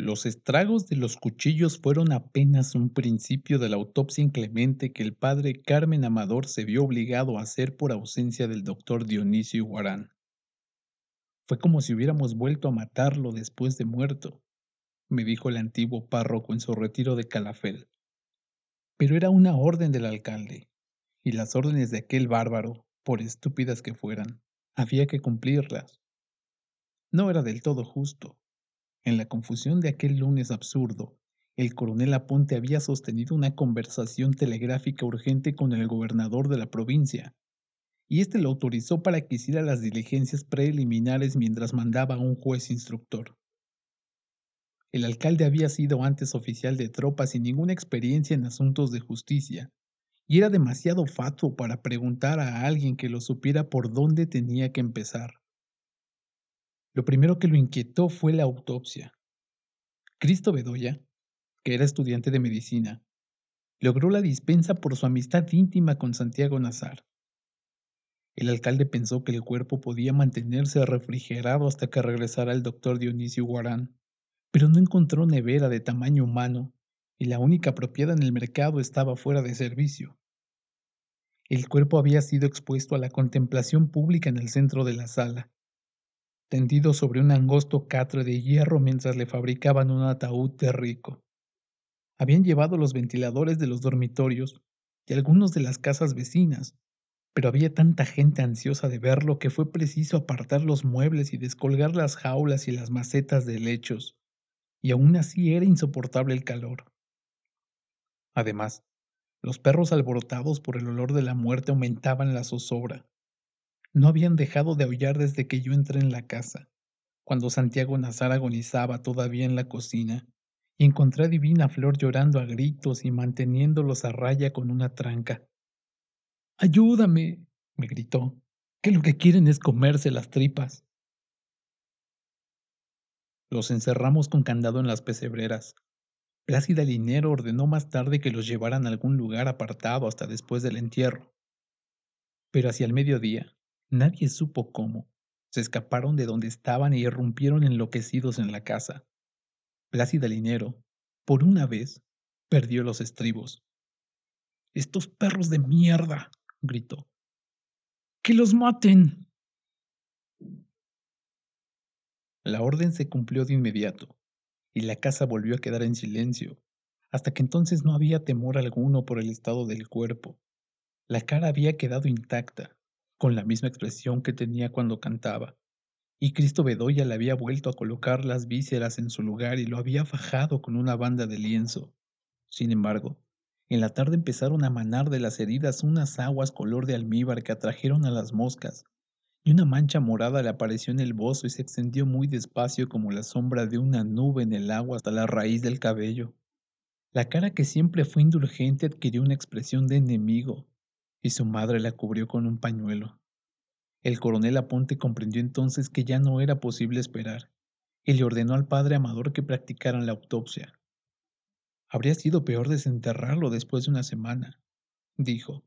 Los estragos de los cuchillos fueron apenas un principio de la autopsia inclemente que el padre Carmen Amador se vio obligado a hacer por ausencia del doctor Dionisio Guarán. Fue como si hubiéramos vuelto a matarlo después de muerto, me dijo el antiguo párroco en su retiro de Calafel. Pero era una orden del alcalde, y las órdenes de aquel bárbaro, por estúpidas que fueran, había que cumplirlas. No era del todo justo. En la confusión de aquel lunes absurdo, el coronel Aponte había sostenido una conversación telegráfica urgente con el gobernador de la provincia, y éste lo autorizó para que hiciera las diligencias preliminares mientras mandaba a un juez instructor. El alcalde había sido antes oficial de tropas sin ninguna experiencia en asuntos de justicia, y era demasiado fatuo para preguntar a alguien que lo supiera por dónde tenía que empezar. Lo primero que lo inquietó fue la autopsia. Cristo Bedoya, que era estudiante de medicina, logró la dispensa por su amistad íntima con Santiago Nazar. El alcalde pensó que el cuerpo podía mantenerse refrigerado hasta que regresara el doctor Dionisio Guarán, pero no encontró nevera de tamaño humano y la única apropiada en el mercado estaba fuera de servicio. El cuerpo había sido expuesto a la contemplación pública en el centro de la sala, tendido sobre un angosto catre de hierro mientras le fabricaban un ataúd de rico. Habían llevado los ventiladores de los dormitorios y algunos de las casas vecinas, pero había tanta gente ansiosa de verlo que fue preciso apartar los muebles y descolgar las jaulas y las macetas de lechos, y aún así era insoportable el calor. Además, los perros alborotados por el olor de la muerte aumentaban la zozobra. No habían dejado de aullar desde que yo entré en la casa, cuando Santiago Nazar agonizaba todavía en la cocina, y encontré a Divina Flor llorando a gritos y manteniéndolos a raya con una tranca. Ayúdame, me gritó, que lo que quieren es comerse las tripas. Los encerramos con candado en las pesebreras. Plácida Linero ordenó más tarde que los llevaran a algún lugar apartado hasta después del entierro. Pero hacia el mediodía, nadie supo cómo, se escaparon de donde estaban y irrumpieron enloquecidos en la casa. Plácida Linero, por una vez, perdió los estribos. Estos perros de mierda, gritó. ¡Que los maten! La orden se cumplió de inmediato, y la casa volvió a quedar en silencio, hasta que entonces no había temor alguno por el estado del cuerpo. La cara había quedado intacta, con la misma expresión que tenía cuando cantaba, y Cristo Bedoya le había vuelto a colocar las vísceras en su lugar y lo había fajado con una banda de lienzo. Sin embargo, en la tarde empezaron a manar de las heridas unas aguas color de almíbar que atrajeron a las moscas, y una mancha morada le apareció en el bozo y se extendió muy despacio como la sombra de una nube en el agua hasta la raíz del cabello. La cara que siempre fue indulgente adquirió una expresión de enemigo, y su madre la cubrió con un pañuelo. El coronel Aponte comprendió entonces que ya no era posible esperar, y le ordenó al padre Amador que practicaran la autopsia. Habría sido peor desenterrarlo después de una semana, dijo.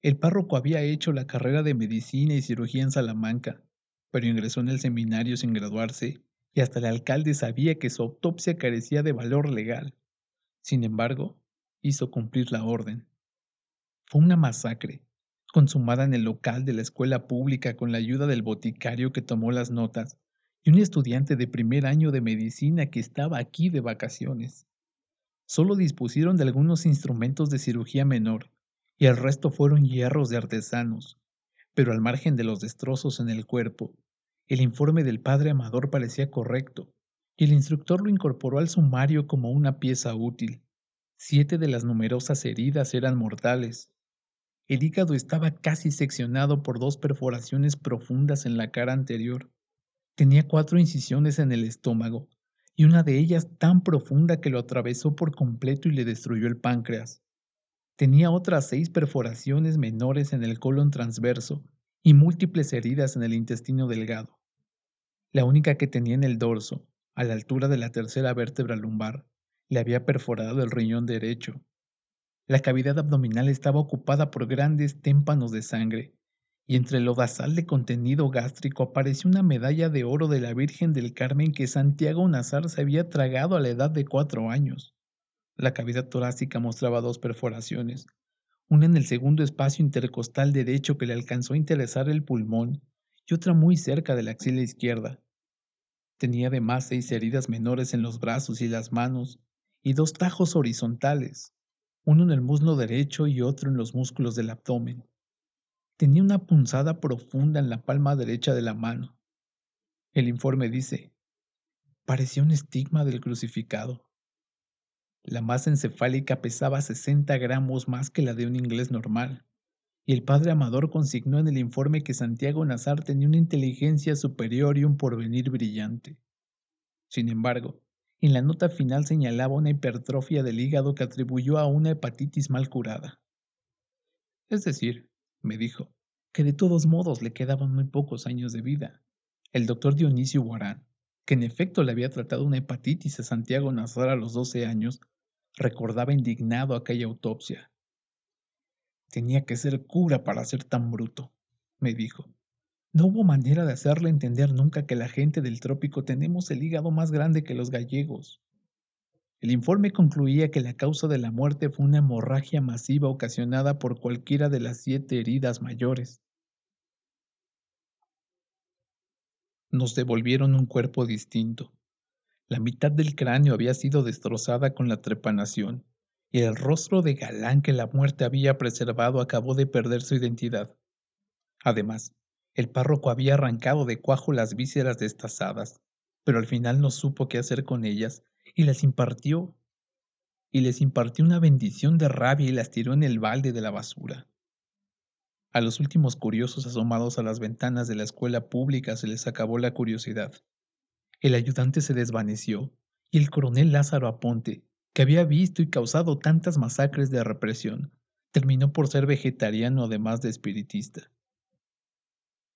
El párroco había hecho la carrera de medicina y cirugía en Salamanca, pero ingresó en el seminario sin graduarse y hasta el alcalde sabía que su autopsia carecía de valor legal. Sin embargo, hizo cumplir la orden. Fue una masacre, consumada en el local de la escuela pública con la ayuda del boticario que tomó las notas y un estudiante de primer año de medicina que estaba aquí de vacaciones. Solo dispusieron de algunos instrumentos de cirugía menor, y el resto fueron hierros de artesanos, pero al margen de los destrozos en el cuerpo, el informe del padre Amador parecía correcto, y el instructor lo incorporó al sumario como una pieza útil. Siete de las numerosas heridas eran mortales. El hígado estaba casi seccionado por dos perforaciones profundas en la cara anterior. Tenía cuatro incisiones en el estómago y una de ellas tan profunda que lo atravesó por completo y le destruyó el páncreas. Tenía otras seis perforaciones menores en el colon transverso y múltiples heridas en el intestino delgado. La única que tenía en el dorso, a la altura de la tercera vértebra lumbar, le había perforado el riñón derecho. La cavidad abdominal estaba ocupada por grandes témpanos de sangre, y entre el lodazal de contenido gástrico apareció una medalla de oro de la Virgen del Carmen que Santiago Nazar se había tragado a la edad de cuatro años. La cavidad torácica mostraba dos perforaciones, una en el segundo espacio intercostal derecho que le alcanzó a interesar el pulmón y otra muy cerca de la axila izquierda. Tenía además seis heridas menores en los brazos y las manos y dos tajos horizontales, uno en el muslo derecho y otro en los músculos del abdomen. Tenía una punzada profunda en la palma derecha de la mano. El informe dice, parecía un estigma del crucificado. La masa encefálica pesaba 60 gramos más que la de un inglés normal, y el padre Amador consignó en el informe que Santiago Nazar tenía una inteligencia superior y un porvenir brillante. Sin embargo, en la nota final señalaba una hipertrofia del hígado que atribuyó a una hepatitis mal curada. Es decir, me dijo, que de todos modos le quedaban muy pocos años de vida. El doctor Dionisio Guarán, que en efecto le había tratado una hepatitis a Santiago Nazar a los 12 años, recordaba indignado aquella autopsia. Tenía que ser cura para ser tan bruto, me dijo. No hubo manera de hacerle entender nunca que la gente del trópico tenemos el hígado más grande que los gallegos. El informe concluía que la causa de la muerte fue una hemorragia masiva ocasionada por cualquiera de las siete heridas mayores. Nos devolvieron un cuerpo distinto. La mitad del cráneo había sido destrozada con la trepanación, y el rostro de galán que la muerte había preservado acabó de perder su identidad. Además, el párroco había arrancado de cuajo las vísceras destazadas, pero al final no supo qué hacer con ellas y las impartió. Y les impartió una bendición de rabia y las tiró en el balde de la basura. A los últimos curiosos asomados a las ventanas de la escuela pública se les acabó la curiosidad. El ayudante se desvaneció y el coronel Lázaro Aponte, que había visto y causado tantas masacres de represión, terminó por ser vegetariano además de espiritista.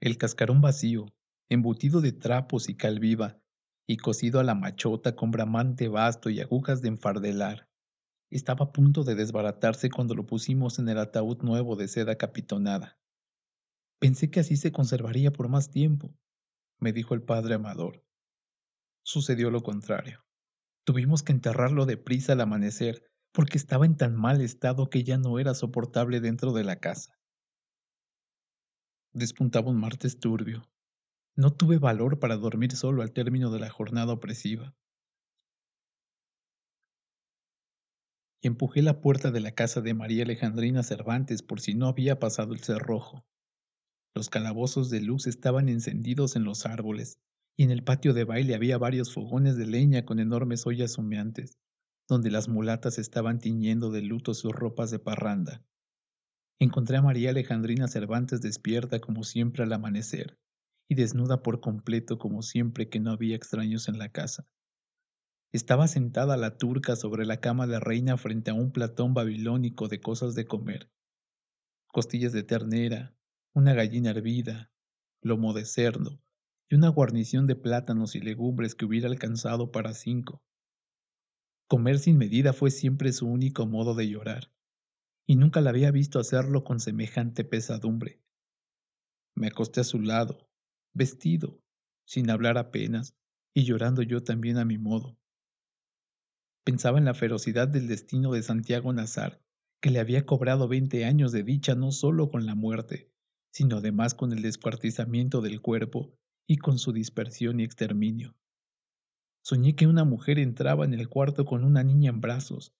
El cascarón vacío, embutido de trapos y cal viva, y cosido a la machota con bramante basto y agujas de enfardelar, estaba a punto de desbaratarse cuando lo pusimos en el ataúd nuevo de seda capitonada. Pensé que así se conservaría por más tiempo, me dijo el padre Amador. Sucedió lo contrario. Tuvimos que enterrarlo deprisa al amanecer, porque estaba en tan mal estado que ya no era soportable dentro de la casa. Despuntaba un martes turbio. No tuve valor para dormir solo al término de la jornada opresiva. y empujé la puerta de la casa de María Alejandrina Cervantes por si no había pasado el cerrojo. Los calabozos de luz estaban encendidos en los árboles, y en el patio de baile había varios fogones de leña con enormes ollas humeantes, donde las mulatas estaban tiñendo de luto sus ropas de parranda. Encontré a María Alejandrina Cervantes despierta como siempre al amanecer, y desnuda por completo como siempre que no había extraños en la casa. Estaba sentada la turca sobre la cama de reina frente a un platón babilónico de cosas de comer. Costillas de ternera, una gallina hervida, lomo de cerdo y una guarnición de plátanos y legumbres que hubiera alcanzado para cinco. Comer sin medida fue siempre su único modo de llorar, y nunca la había visto hacerlo con semejante pesadumbre. Me acosté a su lado, vestido, sin hablar apenas, y llorando yo también a mi modo. Pensaba en la ferocidad del destino de Santiago Nazar, que le había cobrado veinte años de dicha no solo con la muerte, sino además con el descuartizamiento del cuerpo y con su dispersión y exterminio. Soñé que una mujer entraba en el cuarto con una niña en brazos,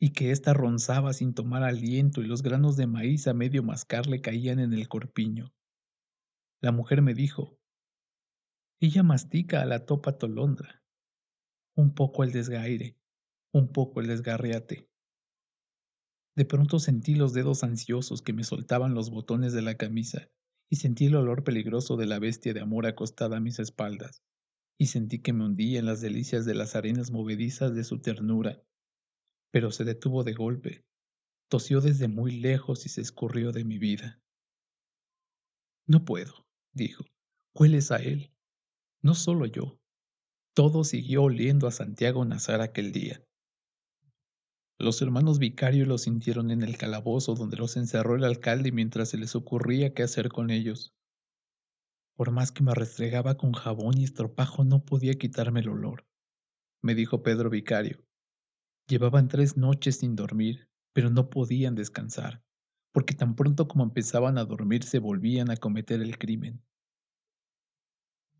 y que ésta ronzaba sin tomar aliento y los granos de maíz a medio mascar le caían en el corpiño. La mujer me dijo, ella mastica a la topa tolondra, un poco el desgaire, un poco el desgarriate. De pronto sentí los dedos ansiosos que me soltaban los botones de la camisa y sentí el olor peligroso de la bestia de amor acostada a mis espaldas, y sentí que me hundía en las delicias de las arenas movedizas de su ternura. Pero se detuvo de golpe, tosió desde muy lejos y se escurrió de mi vida. No puedo, dijo, hueles a él. No solo yo. Todo siguió oliendo a Santiago Nazar aquel día. Los hermanos Vicario los sintieron en el calabozo donde los encerró el alcalde mientras se les ocurría qué hacer con ellos. Por más que me restregaba con jabón y estropajo no podía quitarme el olor, me dijo Pedro Vicario. Llevaban tres noches sin dormir, pero no podían descansar, porque tan pronto como empezaban a dormir se volvían a cometer el crimen.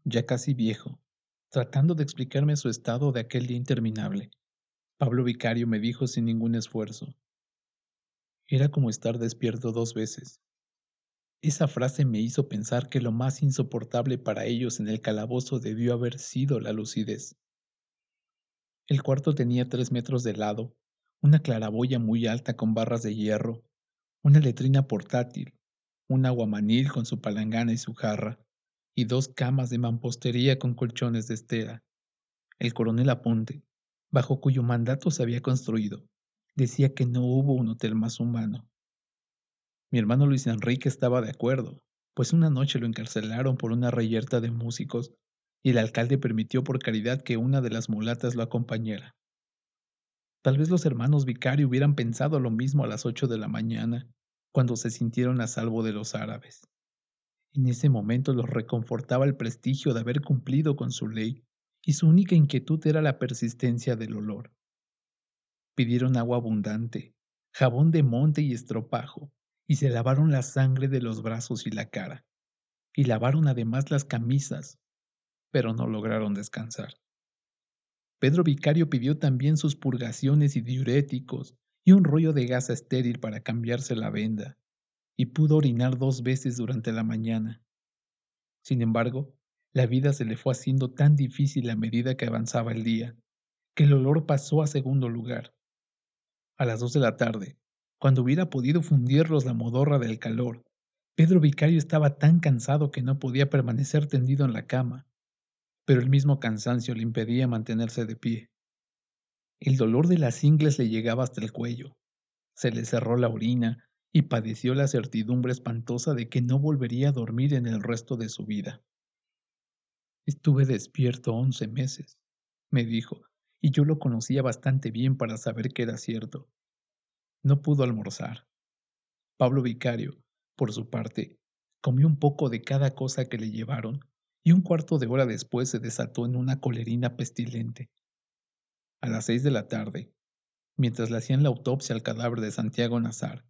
Ya casi viejo, tratando de explicarme su estado de aquel día interminable, Pablo Vicario me dijo sin ningún esfuerzo. Era como estar despierto dos veces. Esa frase me hizo pensar que lo más insoportable para ellos en el calabozo debió haber sido la lucidez. El cuarto tenía tres metros de lado, una claraboya muy alta con barras de hierro, una letrina portátil, un aguamanil con su palangana y su jarra, y dos camas de mampostería con colchones de estera. El coronel Aponte, bajo cuyo mandato se había construido, decía que no hubo un hotel más humano. Mi hermano Luis Enrique estaba de acuerdo, pues una noche lo encarcelaron por una reyerta de músicos y el alcalde permitió por caridad que una de las mulatas lo acompañara. Tal vez los hermanos Vicario hubieran pensado lo mismo a las ocho de la mañana, cuando se sintieron a salvo de los árabes. En ese momento los reconfortaba el prestigio de haber cumplido con su ley, y su única inquietud era la persistencia del olor. Pidieron agua abundante, jabón de monte y estropajo, y se lavaron la sangre de los brazos y la cara, y lavaron además las camisas, pero no lograron descansar. Pedro Vicario pidió también sus purgaciones y diuréticos y un rollo de gasa estéril para cambiarse la venda, y pudo orinar dos veces durante la mañana. Sin embargo, la vida se le fue haciendo tan difícil a medida que avanzaba el día, que el olor pasó a segundo lugar. A las dos de la tarde, cuando hubiera podido fundirlos la modorra del calor, Pedro Vicario estaba tan cansado que no podía permanecer tendido en la cama, pero el mismo cansancio le impedía mantenerse de pie. El dolor de las ingles le llegaba hasta el cuello. Se le cerró la orina y padeció la certidumbre espantosa de que no volvería a dormir en el resto de su vida. Estuve despierto once meses, me dijo, y yo lo conocía bastante bien para saber que era cierto. No pudo almorzar. Pablo Vicario, por su parte, comió un poco de cada cosa que le llevaron y un cuarto de hora después se desató en una colerina pestilente. A las seis de la tarde, mientras le hacían la autopsia al cadáver de Santiago Nazar,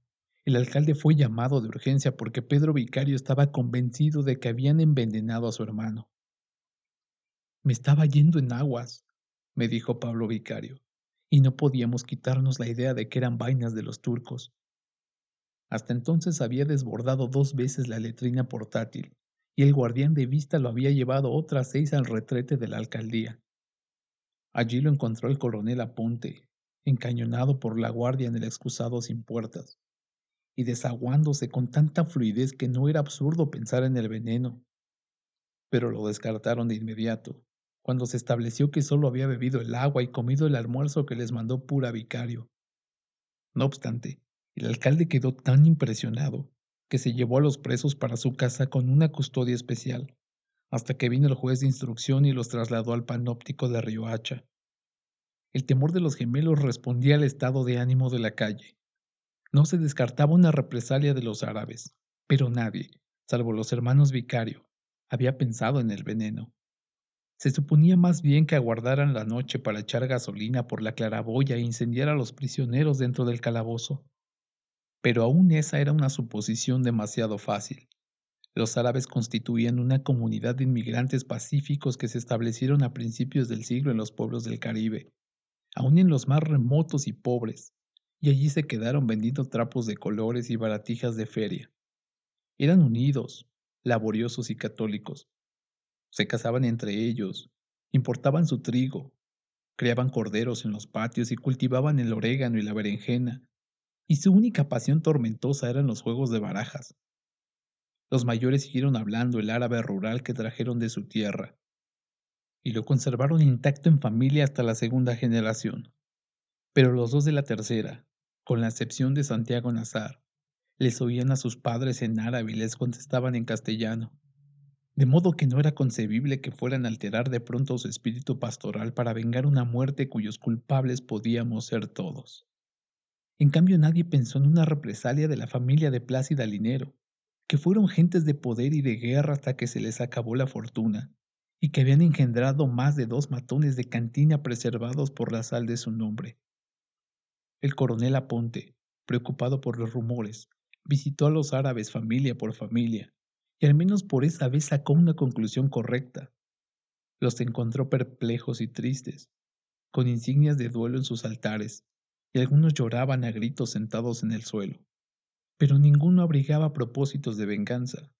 el alcalde fue llamado de urgencia porque Pedro Vicario estaba convencido de que habían envenenado a su hermano. Me estaba yendo en aguas, me dijo Pablo Vicario, y no podíamos quitarnos la idea de que eran vainas de los turcos. Hasta entonces había desbordado dos veces la letrina portátil y el guardián de vista lo había llevado otras seis al retrete de la alcaldía. Allí lo encontró el coronel Aponte, encañonado por la guardia en el excusado sin puertas, y desaguándose con tanta fluidez que no era absurdo pensar en el veneno. Pero lo descartaron de inmediato, cuando se estableció que solo había bebido el agua y comido el almuerzo que les mandó pura vicario. No obstante, el alcalde quedó tan impresionado que se llevó a los presos para su casa con una custodia especial, hasta que vino el juez de instrucción y los trasladó al panóptico de Riohacha. El temor de los gemelos respondía al estado de ánimo de la calle. No se descartaba una represalia de los árabes, pero nadie, salvo los hermanos Vicario, había pensado en el veneno. Se suponía más bien que aguardaran la noche para echar gasolina por la claraboya e incendiar a los prisioneros dentro del calabozo. Pero aún esa era una suposición demasiado fácil. Los árabes constituían una comunidad de inmigrantes pacíficos que se establecieron a principios del siglo en los pueblos del Caribe, aún en los más remotos y pobres, y allí se quedaron vendiendo trapos de colores y baratijas de feria. Eran unidos, laboriosos y católicos. Se casaban entre ellos, importaban su trigo, criaban corderos en los patios y cultivaban el orégano y la berenjena, y su única pasión tormentosa eran los juegos de barajas. Los mayores siguieron hablando el árabe rural que trajeron de su tierra, y lo conservaron intacto en familia hasta la segunda generación. Pero los dos de la tercera, con la excepción de Santiago Nazar, les oían a sus padres en árabe y les contestaban en castellano, de modo que no era concebible que fueran a alterar de pronto su espíritu pastoral para vengar una muerte cuyos culpables podíamos ser todos. En cambio, nadie pensó en una represalia de la familia de Plácida Linero, que fueron gentes de poder y de guerra hasta que se les acabó la fortuna, y que habían engendrado más de dos matones de cantina preservados por la sal de su nombre. El coronel Aponte, preocupado por los rumores, visitó a los árabes familia por familia, y al menos por esa vez sacó una conclusión correcta. Los encontró perplejos y tristes, con insignias de duelo en sus altares, algunos lloraban a gritos sentados en el suelo, pero ninguno abrigaba propósitos de venganza.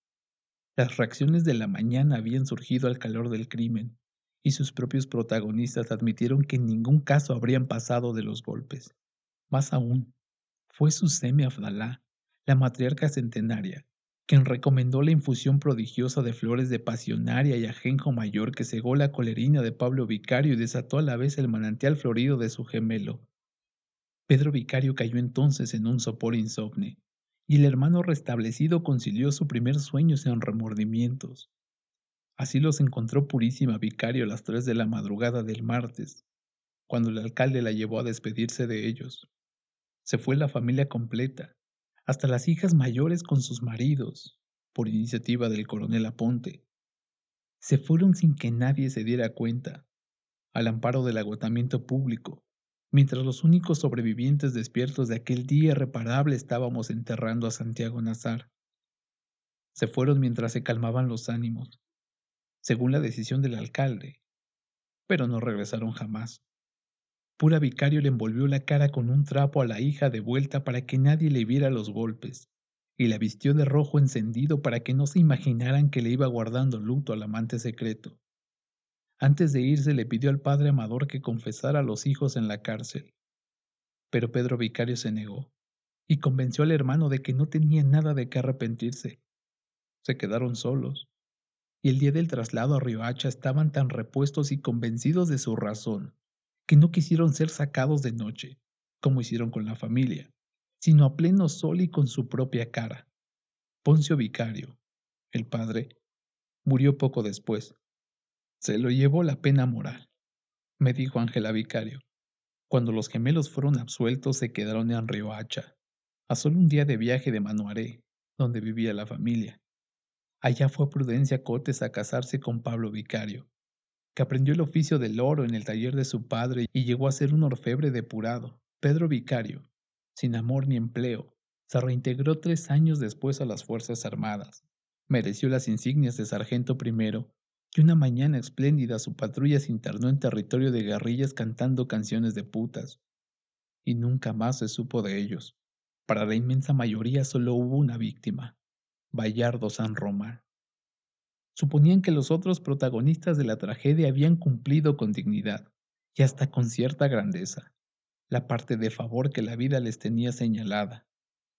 Las reacciones de la mañana habían surgido al calor del crimen, y sus propios protagonistas admitieron que en ningún caso habrían pasado de los golpes. Más aún, fue su semi Afdalá, la matriarca centenaria, quien recomendó la infusión prodigiosa de flores de pasionaria y ajenjo mayor que cegó la colerina de Pablo Vicario y desató a la vez el manantial florido de su gemelo, Pedro Vicario cayó entonces en un sopor insomne, y el hermano restablecido concilió su primer sueño sin remordimientos. Así los encontró Purísima Vicario a las tres de la madrugada del martes, cuando el alcalde la llevó a despedirse de ellos. Se fue la familia completa, hasta las hijas mayores con sus maridos, por iniciativa del coronel Aponte. Se fueron sin que nadie se diera cuenta, al amparo del agotamiento público, Mientras los únicos sobrevivientes despiertos de aquel día irreparable estábamos enterrando a Santiago Nazar. Se fueron mientras se calmaban los ánimos, según la decisión del alcalde, pero no regresaron jamás. Pura Vicario le envolvió la cara con un trapo a la hija de vuelta para que nadie le viera los golpes, y la vistió de rojo encendido para que no se imaginaran que le iba guardando luto al amante secreto. Antes de irse le pidió al padre Amador que confesara a los hijos en la cárcel. Pero Pedro Vicario se negó y convenció al hermano de que no tenía nada de qué arrepentirse. Se quedaron solos, y el día del traslado a Riohacha estaban tan repuestos y convencidos de su razón, que no quisieron ser sacados de noche, como hicieron con la familia, sino a pleno sol y con su propia cara. Poncio Vicario, el padre, murió poco después, se lo llevó la pena moral, me dijo Ángela Vicario. Cuando los gemelos fueron absueltos se quedaron en Riohacha, a solo un día de viaje de Manuaré, donde vivía la familia. Allá fue Prudencia Cotes a casarse con Pablo Vicario, que aprendió el oficio del oro en el taller de su padre y llegó a ser un orfebre depurado. Pedro Vicario, sin amor ni empleo, se reintegró tres años después a las Fuerzas Armadas. Mereció las insignias de sargento primero y una mañana espléndida su patrulla se internó en territorio de guerrillas cantando canciones de putas. Y nunca más se supo de ellos. Para la inmensa mayoría solo hubo una víctima, Bayardo San Román. Suponían que los otros protagonistas de la tragedia habían cumplido con dignidad y hasta con cierta grandeza la parte de favor que la vida les tenía señalada.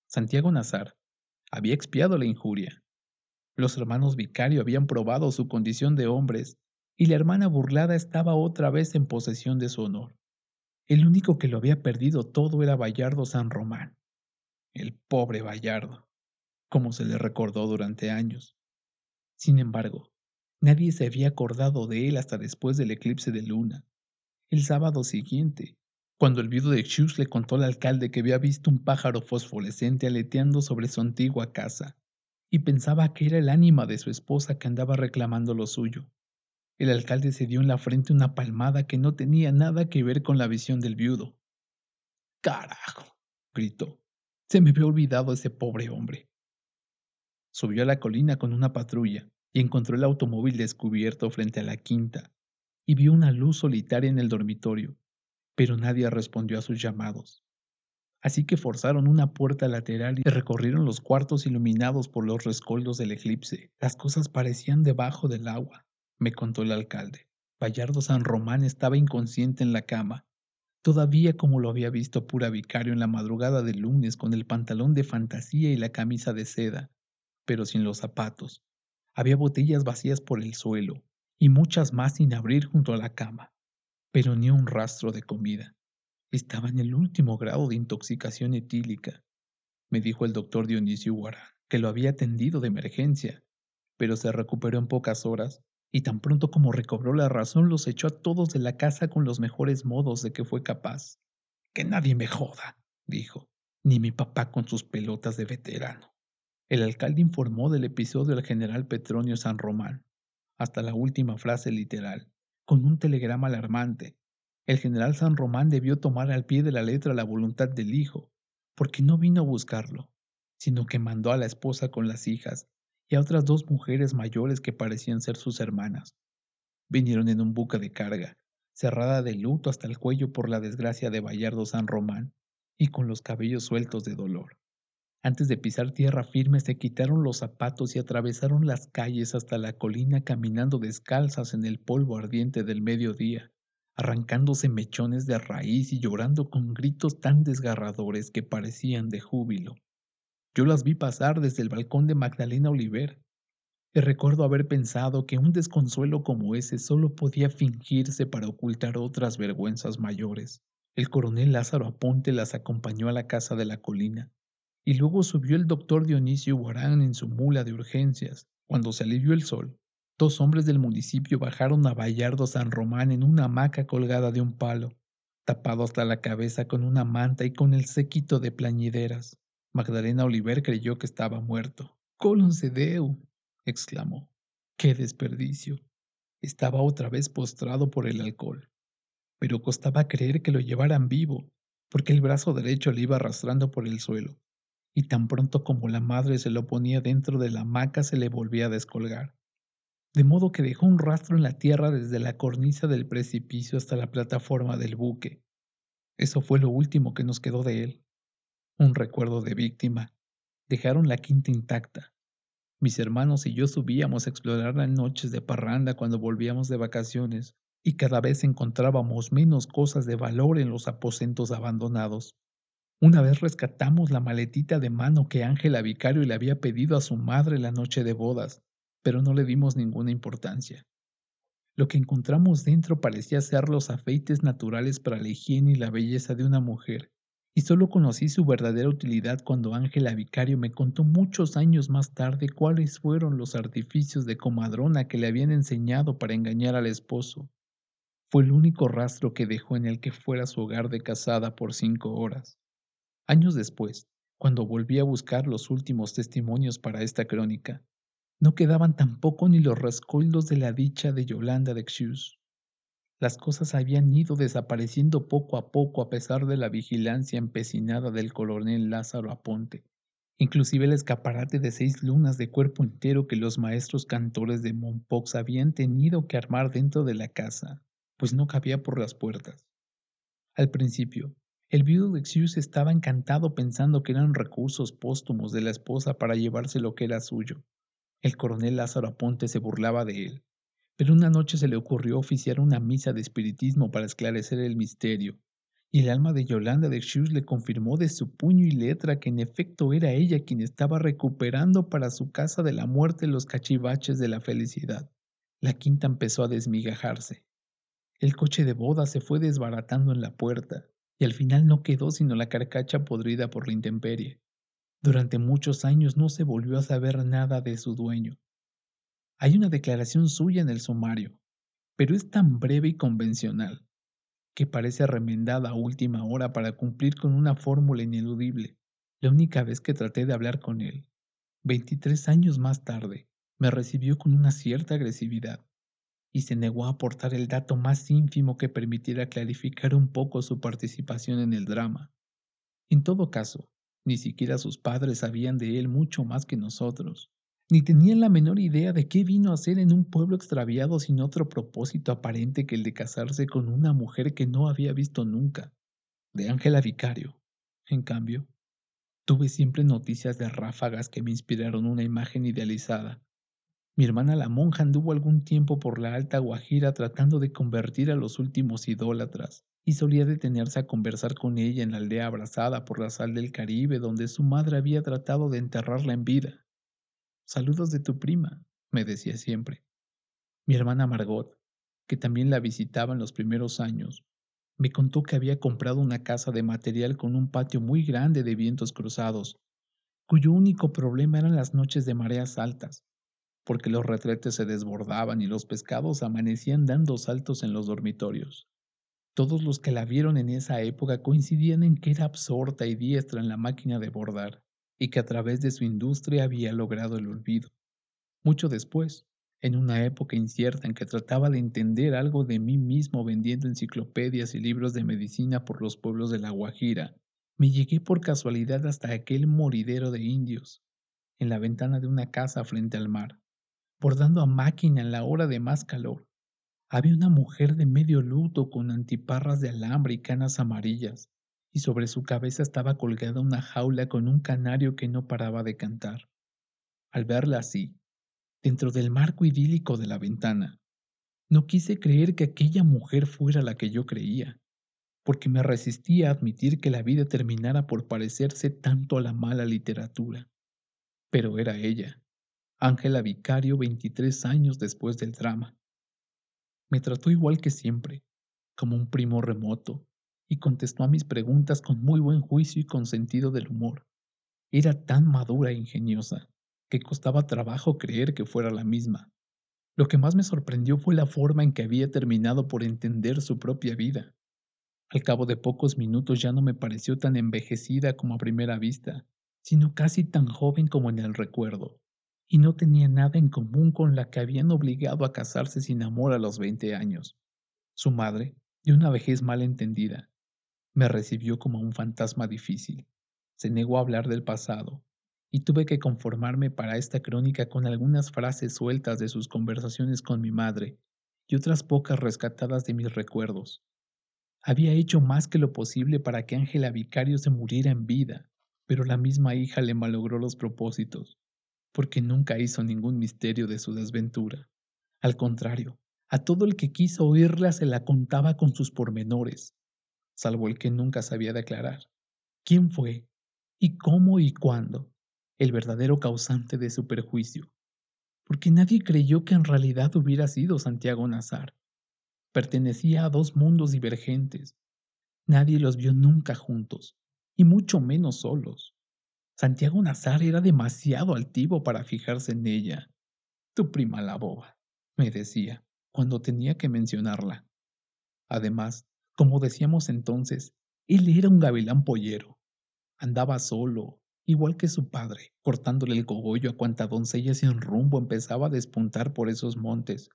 Santiago Nazar había expiado la injuria los hermanos Vicario habían probado su condición de hombres y la hermana burlada estaba otra vez en posesión de su honor. El único que lo había perdido todo era Bayardo San Román. El pobre Bayardo, como se le recordó durante años. Sin embargo, nadie se había acordado de él hasta después del eclipse de luna. El sábado siguiente, cuando el viudo de Xus le contó al alcalde que había visto un pájaro fosforescente aleteando sobre su antigua casa y pensaba que era el ánima de su esposa que andaba reclamando lo suyo. El alcalde se dio en la frente una palmada que no tenía nada que ver con la visión del viudo. ¡Carajo! gritó. Se me había olvidado ese pobre hombre. Subió a la colina con una patrulla y encontró el automóvil descubierto frente a la quinta y vio una luz solitaria en el dormitorio, pero nadie respondió a sus llamados. Así que forzaron una puerta lateral y recorrieron los cuartos iluminados por los rescoldos del eclipse. Las cosas parecían debajo del agua, me contó el alcalde. Bayardo San Román estaba inconsciente en la cama, todavía como lo había visto pura vicario en la madrugada del lunes con el pantalón de fantasía y la camisa de seda, pero sin los zapatos. Había botellas vacías por el suelo y muchas más sin abrir junto a la cama, pero ni un rastro de comida. Estaba en el último grado de intoxicación etílica, me dijo el doctor Dionisio Guara, que lo había atendido de emergencia, pero se recuperó en pocas horas y tan pronto como recobró la razón los echó a todos de la casa con los mejores modos de que fue capaz. Que nadie me joda, dijo, ni mi papá con sus pelotas de veterano. El alcalde informó del episodio al general Petronio San Román, hasta la última frase literal, con un telegrama alarmante. El general San Román debió tomar al pie de la letra la voluntad del hijo, porque no vino a buscarlo, sino que mandó a la esposa con las hijas y a otras dos mujeres mayores que parecían ser sus hermanas. Vinieron en un buque de carga, cerrada de luto hasta el cuello por la desgracia de Bayardo San Román y con los cabellos sueltos de dolor. Antes de pisar tierra firme se quitaron los zapatos y atravesaron las calles hasta la colina caminando descalzas en el polvo ardiente del mediodía, arrancándose mechones de raíz y llorando con gritos tan desgarradores que parecían de júbilo. Yo las vi pasar desde el balcón de Magdalena Oliver, y recuerdo haber pensado que un desconsuelo como ese solo podía fingirse para ocultar otras vergüenzas mayores. El coronel Lázaro Aponte las acompañó a la casa de la colina, y luego subió el doctor Dionisio Guarán en su mula de urgencias. Cuando se alivió el sol, dos hombres del municipio bajaron a Bayardo San Román en una hamaca colgada de un palo, tapado hasta la cabeza con una manta y con el séquito de plañideras. Magdalena Oliver creyó que estaba muerto. Colon Deu! exclamó. ¡Qué desperdicio! Estaba otra vez postrado por el alcohol. Pero costaba creer que lo llevaran vivo, porque el brazo derecho le iba arrastrando por el suelo y tan pronto como la madre se lo ponía dentro de la hamaca se le volvía a descolgar. De modo que dejó un rastro en la tierra desde la cornisa del precipicio hasta la plataforma del buque. Eso fue lo último que nos quedó de él. Un recuerdo de víctima. Dejaron la quinta intacta. Mis hermanos y yo subíamos a explorar las noches de parranda cuando volvíamos de vacaciones, y cada vez encontrábamos menos cosas de valor en los aposentos abandonados. Una vez rescatamos la maletita de mano que Ángela Vicario le había pedido a su madre la noche de bodas, pero no le dimos ninguna importancia. Lo que encontramos dentro parecía ser los afeites naturales para la higiene y la belleza de una mujer, y solo conocí su verdadera utilidad cuando Ángela Vicario me contó muchos años más tarde cuáles fueron los artificios de comadrona que le habían enseñado para engañar al esposo. Fue el único rastro que dejó en el que fuera su hogar de casada por cinco horas. Años después, cuando volví a buscar los últimos testimonios para esta crónica, no quedaban tampoco ni los rescoldos de la dicha de Yolanda de Xius. Las cosas habían ido desapareciendo poco a poco a pesar de la vigilancia empecinada del coronel Lázaro Aponte. Inclusive el escaparate de seis lunas de cuerpo entero que los maestros cantores de Mompox habían tenido que armar dentro de la casa, pues no cabía por las puertas. Al principio, el viudo de Xius estaba encantado pensando que eran recursos póstumos de la esposa para llevarse lo que era suyo. El coronel Lázaro Aponte se burlaba de él, pero una noche se le ocurrió oficiar una misa de espiritismo para esclarecer el misterio, y el alma de Yolanda de Xius le confirmó de su puño y letra que en efecto era ella quien estaba recuperando para su casa de la muerte los cachivaches de la felicidad. La quinta empezó a desmigajarse. El coche de boda se fue desbaratando en la puerta, y al final no quedó sino la carcacha podrida por la intemperie. Durante muchos años no se volvió a saber nada de su dueño. Hay una declaración suya en el sumario, pero es tan breve y convencional que parece remendada a última hora para cumplir con una fórmula ineludible. La única vez que traté de hablar con él, 23 años más tarde, me recibió con una cierta agresividad y se negó a aportar el dato más ínfimo que permitiera clarificar un poco su participación en el drama. En todo caso, ni siquiera sus padres sabían de él mucho más que nosotros, ni tenían la menor idea de qué vino a hacer en un pueblo extraviado sin otro propósito aparente que el de casarse con una mujer que no había visto nunca, de Ángela Vicario. En cambio, tuve siempre noticias de ráfagas que me inspiraron una imagen idealizada mi hermana la monja anduvo algún tiempo por la alta Guajira tratando de convertir a los últimos idólatras, y solía detenerse a conversar con ella en la aldea abrazada por la sal del Caribe donde su madre había tratado de enterrarla en vida. Saludos de tu prima, me decía siempre. Mi hermana Margot, que también la visitaba en los primeros años, me contó que había comprado una casa de material con un patio muy grande de vientos cruzados, cuyo único problema eran las noches de mareas altas, porque los retretes se desbordaban y los pescados amanecían dando saltos en los dormitorios. Todos los que la vieron en esa época coincidían en que era absorta y diestra en la máquina de bordar, y que a través de su industria había logrado el olvido. Mucho después, en una época incierta en que trataba de entender algo de mí mismo vendiendo enciclopedias y libros de medicina por los pueblos de La Guajira, me llegué por casualidad hasta aquel moridero de indios, en la ventana de una casa frente al mar, bordando a máquina en la hora de más calor, había una mujer de medio luto con antiparras de alambre y canas amarillas, y sobre su cabeza estaba colgada una jaula con un canario que no paraba de cantar. Al verla así, dentro del marco idílico de la ventana, no quise creer que aquella mujer fuera la que yo creía, porque me resistía a admitir que la vida terminara por parecerse tanto a la mala literatura. Pero era ella, Ángela Vicario, 23 años después del drama. Me trató igual que siempre, como un primo remoto, y contestó a mis preguntas con muy buen juicio y con sentido del humor. Era tan madura e ingeniosa que costaba trabajo creer que fuera la misma. Lo que más me sorprendió fue la forma en que había terminado por entender su propia vida. Al cabo de pocos minutos ya no me pareció tan envejecida como a primera vista, sino casi tan joven como en el recuerdo y no tenía nada en común con la que habían obligado a casarse sin amor a los veinte años. Su madre, de una vejez mal entendida, me recibió como un fantasma difícil. Se negó a hablar del pasado, y tuve que conformarme para esta crónica con algunas frases sueltas de sus conversaciones con mi madre y otras pocas rescatadas de mis recuerdos. Había hecho más que lo posible para que Ángela Vicario se muriera en vida, pero la misma hija le malogró los propósitos porque nunca hizo ningún misterio de su desventura. Al contrario, a todo el que quiso oírla se la contaba con sus pormenores, salvo el que nunca sabía declarar quién fue, y cómo y cuándo, el verdadero causante de su perjuicio, porque nadie creyó que en realidad hubiera sido Santiago Nazar. Pertenecía a dos mundos divergentes. Nadie los vio nunca juntos, y mucho menos solos. Santiago Nazar era demasiado altivo para fijarse en ella. Tu prima la boba, me decía, cuando tenía que mencionarla. Además, como decíamos entonces, él era un gavilán pollero. Andaba solo, igual que su padre, cortándole el cogollo a cuanta doncella sin rumbo empezaba a despuntar por esos montes.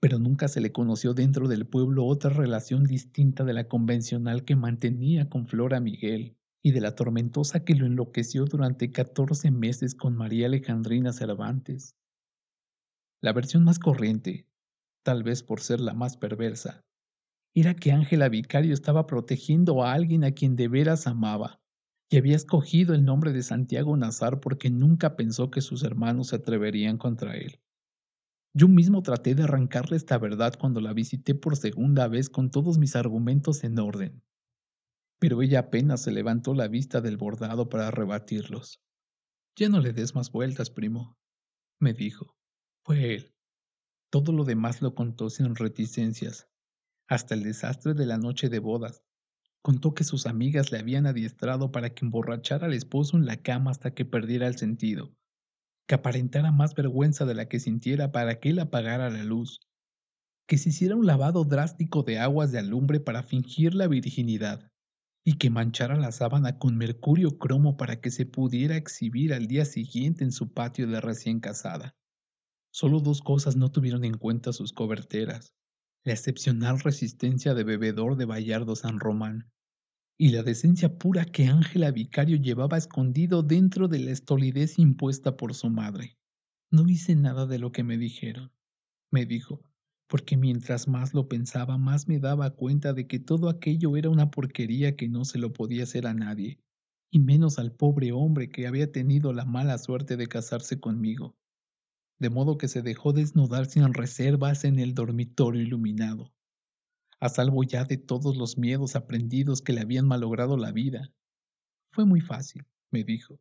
Pero nunca se le conoció dentro del pueblo otra relación distinta de la convencional que mantenía con Flora Miguel y de la tormentosa que lo enloqueció durante 14 meses con María Alejandrina Cervantes. La versión más corriente, tal vez por ser la más perversa, era que Ángela Vicario estaba protegiendo a alguien a quien de veras amaba y había escogido el nombre de Santiago Nazar porque nunca pensó que sus hermanos se atreverían contra él. Yo mismo traté de arrancarle esta verdad cuando la visité por segunda vez con todos mis argumentos en orden pero ella apenas se levantó la vista del bordado para rebatirlos. Ya no le des más vueltas, primo, me dijo. Fue él. Todo lo demás lo contó sin reticencias, hasta el desastre de la noche de bodas. Contó que sus amigas le habían adiestrado para que emborrachara al esposo en la cama hasta que perdiera el sentido, que aparentara más vergüenza de la que sintiera para que él apagara la luz, que se hiciera un lavado drástico de aguas de alumbre para fingir la virginidad, y que manchara la sábana con mercurio cromo para que se pudiera exhibir al día siguiente en su patio de recién casada. Solo dos cosas no tuvieron en cuenta sus coberteras, la excepcional resistencia de bebedor de Bayardo San Román y la decencia pura que Ángela Vicario llevaba escondido dentro de la estolidez impuesta por su madre. No hice nada de lo que me dijeron, me dijo, porque mientras más lo pensaba, más me daba cuenta de que todo aquello era una porquería que no se lo podía hacer a nadie, y menos al pobre hombre que había tenido la mala suerte de casarse conmigo. De modo que se dejó desnudar sin reservas en el dormitorio iluminado, a salvo ya de todos los miedos aprendidos que le habían malogrado la vida. Fue muy fácil, me dijo,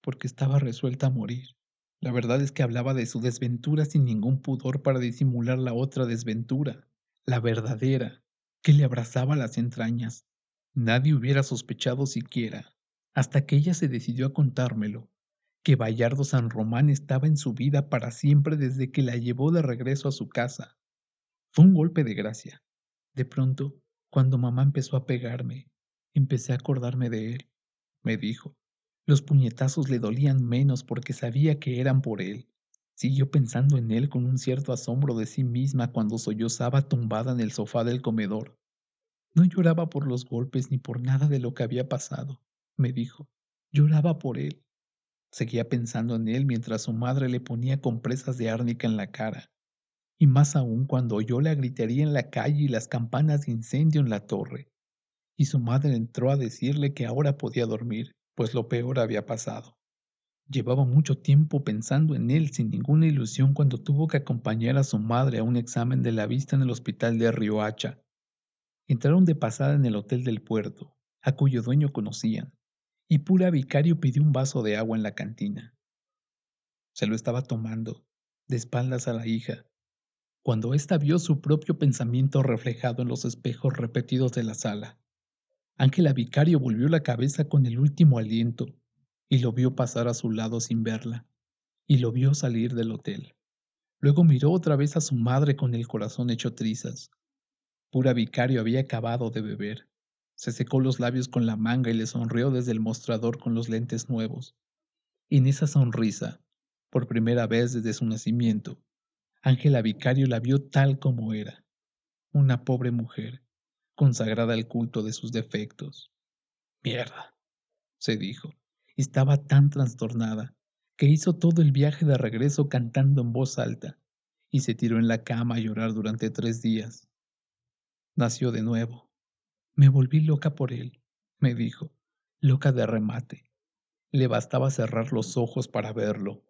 porque estaba resuelta a morir. La verdad es que hablaba de su desventura sin ningún pudor para disimular la otra desventura, la verdadera, que le abrazaba las entrañas. Nadie hubiera sospechado siquiera, hasta que ella se decidió a contármelo, que Bayardo San Román estaba en su vida para siempre desde que la llevó de regreso a su casa. Fue un golpe de gracia. De pronto, Cuando mamá empezó a pegarme, empecé a acordarme de él, me dijo. Los puñetazos le dolían menos porque sabía que eran por él. Siguió pensando en él con un cierto asombro de sí misma cuando sollozaba tumbada en el sofá del comedor. No lloraba por los golpes ni por nada de lo que había pasado, me dijo. Lloraba por él. Seguía pensando en él mientras su madre le ponía compresas de árnica en la cara. Y más aún cuando oyó la gritería en la calle y las campanas de incendio en la torre. Y su madre entró a decirle que ahora podía dormir, pues lo peor había pasado. Llevaba mucho tiempo pensando en él sin ninguna ilusión cuando tuvo que acompañar a su madre a un examen de la vista en el hospital de Riohacha. Entraron de pasada en el hotel del puerto, a cuyo dueño conocían, y Pura Vicario pidió un vaso de agua en la cantina. Se lo estaba tomando, de espaldas a la hija, cuando ésta vio su propio pensamiento reflejado en los espejos repetidos de la sala. Ángela Vicario volvió la cabeza con el último aliento y lo vio pasar a su lado sin verla, y lo vio salir del hotel. Luego miró otra vez a su madre con el corazón hecho trizas. Pura Vicario había acabado de beber. Se secó los labios con la manga y le sonrió desde el mostrador con los lentes nuevos. Y en esa sonrisa, por primera vez desde su nacimiento, Ángela Vicario la vio tal como era, una pobre mujer, consagrada al culto de sus defectos. Mierda, se dijo. Estaba tan trastornada que hizo todo el viaje de regreso cantando en voz alta y se tiró en la cama a llorar durante tres días. Nació de nuevo, me volví loca por él, me dijo, loca de remate. Le bastaba cerrar los ojos para verlo.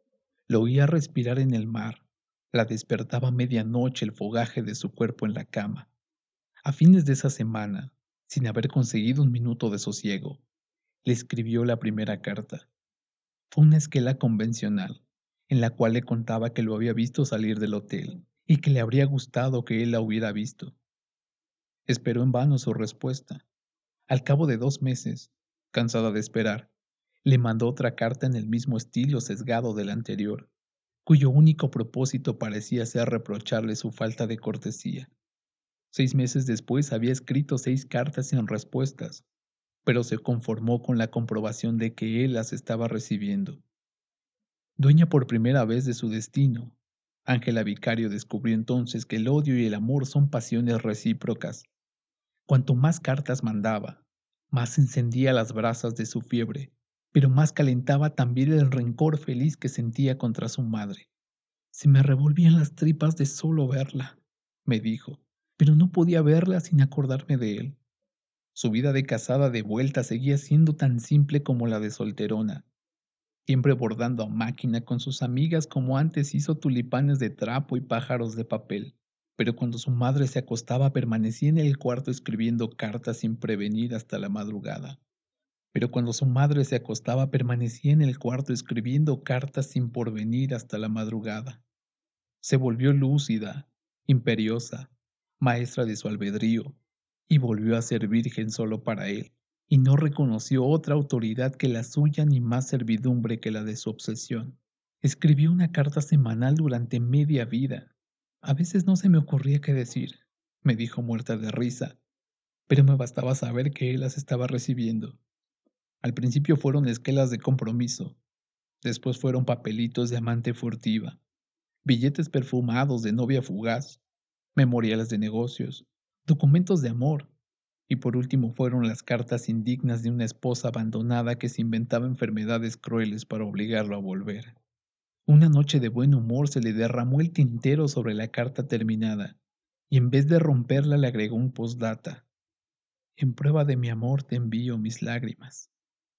Lo oía respirar en el mar. La despertaba a medianoche el fogaje de su cuerpo en la cama. A fines de esa semana, sin haber conseguido un minuto de sosiego, le escribió la primera carta. Fue una esquela convencional, en la cual le contaba que lo había visto salir del hotel y que le habría gustado que él la hubiera visto. Esperó en vano su respuesta. Al cabo de dos meses, cansada de esperar, le mandó otra carta en el mismo estilo sesgado del anterior, cuyo único propósito parecía ser reprocharle su falta de cortesía. Seis meses después había escrito seis cartas sin respuestas, pero se conformó con la comprobación de que él las estaba recibiendo. Dueña por primera vez de su destino, Ángela Vicario descubrió entonces que el odio y el amor son pasiones recíprocas, Cuanto más cartas mandaba, más encendía las brasas de su fiebre, pero más calentaba también el rencor feliz que sentía contra su madre. Se me revolvían las tripas de solo verla, me dijo, pero no podía verla sin acordarme de él. Su vida de casada de vuelta seguía siendo tan simple como la de solterona, siempre bordando a máquina con sus amigas como antes hizo tulipanes de trapo y pájaros de papel pero cuando su madre se acostaba permanecía en el cuarto escribiendo cartas sin prevenir hasta la madrugada. Pero cuando su madre se acostaba permanecía en el cuarto escribiendo cartas sin porvenir hasta la madrugada. Se volvió lúcida, imperiosa, maestra de su albedrío, y volvió a ser virgen solo para él, y no reconoció otra autoridad que la suya ni más servidumbre que la de su obsesión. Escribió una carta semanal durante media vida, a veces no se me ocurría qué decir, me dijo muerta de risa, pero me bastaba saber que él las estaba recibiendo. Al principio fueron esquelas de compromiso, después fueron papelitos de amante furtiva, billetes perfumados de novia fugaz, memoriales de negocios, documentos de amor, y por último fueron las cartas indignas de una esposa abandonada que se inventaba enfermedades crueles para obligarlo a volver. Una noche de buen humor se le derramó el tintero sobre la carta terminada, y en vez de romperla le agregó un postdata. En prueba de mi amor te envío mis lágrimas.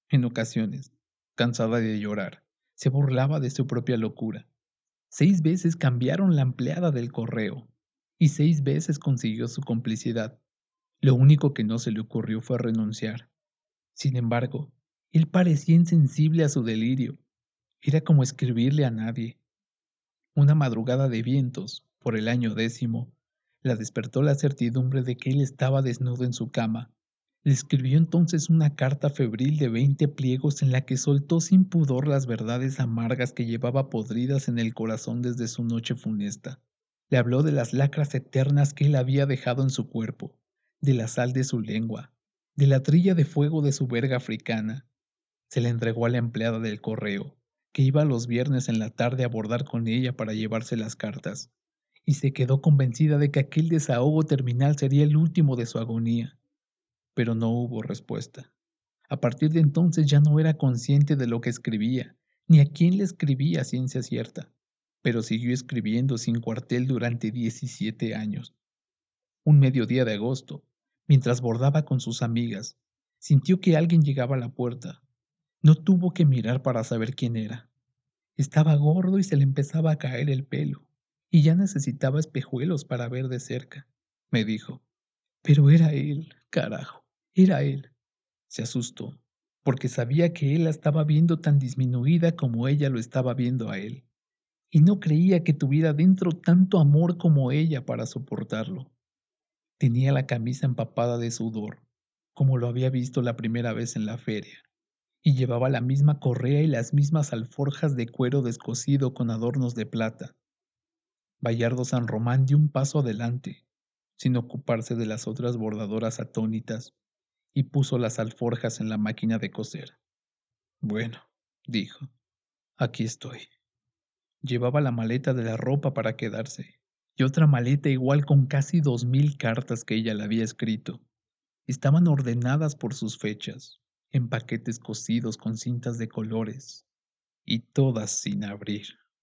En ocasiones, cansada de llorar, se burlaba de su propia locura. Seis veces cambiaron la empleada del correo, y seis veces consiguió su complicidad. Lo único que no se le ocurrió fue renunciar. Sin embargo, él parecía insensible a su delirio era como escribirle a nadie. Una madrugada de vientos, por el año décimo, la despertó la certidumbre de que él estaba desnudo en su cama. Le escribió entonces una carta febril de veinte pliegos en la que soltó sin pudor las verdades amargas que llevaba podridas en el corazón desde su noche funesta. Le habló de las lacras eternas que él había dejado en su cuerpo, de la sal de su lengua, de la trilla de fuego de su verga africana. Se la entregó a la empleada del correo, que iba los viernes en la tarde a bordar con ella para llevarse las cartas, y se quedó convencida de que aquel desahogo terminal sería el último de su agonía. Pero no hubo respuesta. A partir de entonces ya no era consciente de lo que escribía, ni a quién le escribía ciencia cierta, pero siguió escribiendo sin cuartel durante 17 años. Un mediodía de agosto, mientras bordaba con sus amigas, sintió que alguien llegaba a la puerta. No tuvo que mirar para saber quién era. Estaba gordo y se le empezaba a caer el pelo, y ya necesitaba espejuelos para ver de cerca, me dijo. Pero era él, carajo, era él. Se asustó, porque sabía que él la estaba viendo tan disminuida como ella lo estaba viendo a él, y no creía que tuviera dentro tanto amor como ella para soportarlo. Tenía la camisa empapada de sudor, como lo había visto la primera vez en la feria, y llevaba la misma correa y las mismas alforjas de cuero descosido con adornos de plata. Bayardo San Román dio un paso adelante, sin ocuparse de las otras bordadoras atónitas, y puso las alforjas en la máquina de coser. Bueno, dijo, aquí estoy. Llevaba la maleta de la ropa para quedarse, y otra maleta igual con casi dos mil cartas que ella le había escrito. Estaban ordenadas por sus fechas, en paquetes cosidos con cintas de colores, y todas sin abrir.